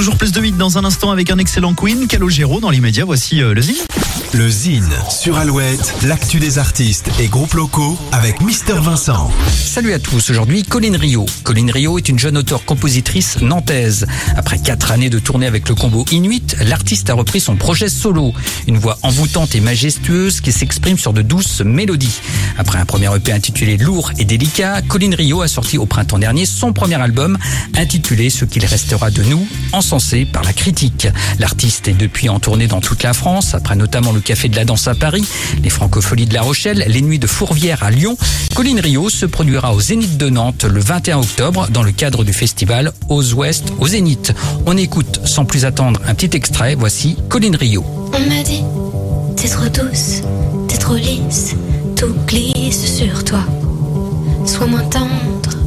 Toujours plus de 8 dans un instant avec un excellent Queen, Calogero dans l'immédiat. Voici euh, le Zine. Le Zine sur Alouette, l'actu des artistes et groupes locaux avec Mister Vincent. Salut à tous, aujourd'hui Colline Rio. Colline Rio est une jeune auteure-compositrice nantaise. Après quatre années de tournée avec le combo Inuit, l'artiste a repris son projet solo. Une voix envoûtante et majestueuse qui s'exprime sur de douces mélodies. Après un premier EP intitulé Lourd et délicat, Colline Rio a sorti au printemps dernier son premier album intitulé Ce qu'il restera de nous, par la critique. L'artiste est depuis en tournée dans toute la France, après notamment le Café de la Danse à Paris, les Francopholies de La Rochelle, les Nuits de Fourvière à Lyon. Colline Rio se produira au Zénith de Nantes le 21 octobre dans le cadre du festival Aux Ouest au Zénith. On écoute sans plus attendre un petit extrait. Voici Colline Rio. On m'a dit, t'es trop douce, t'es trop lisse, tout glisse sur toi. Sois moins tendre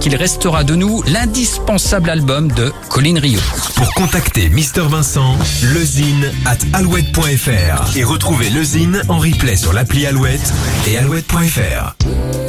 qu'il restera de nous, l'indispensable album de Colline Rio. Pour contacter Mister Vincent, lezine at alouette.fr et retrouver lezine en replay sur l'appli Alouette et alouette.fr.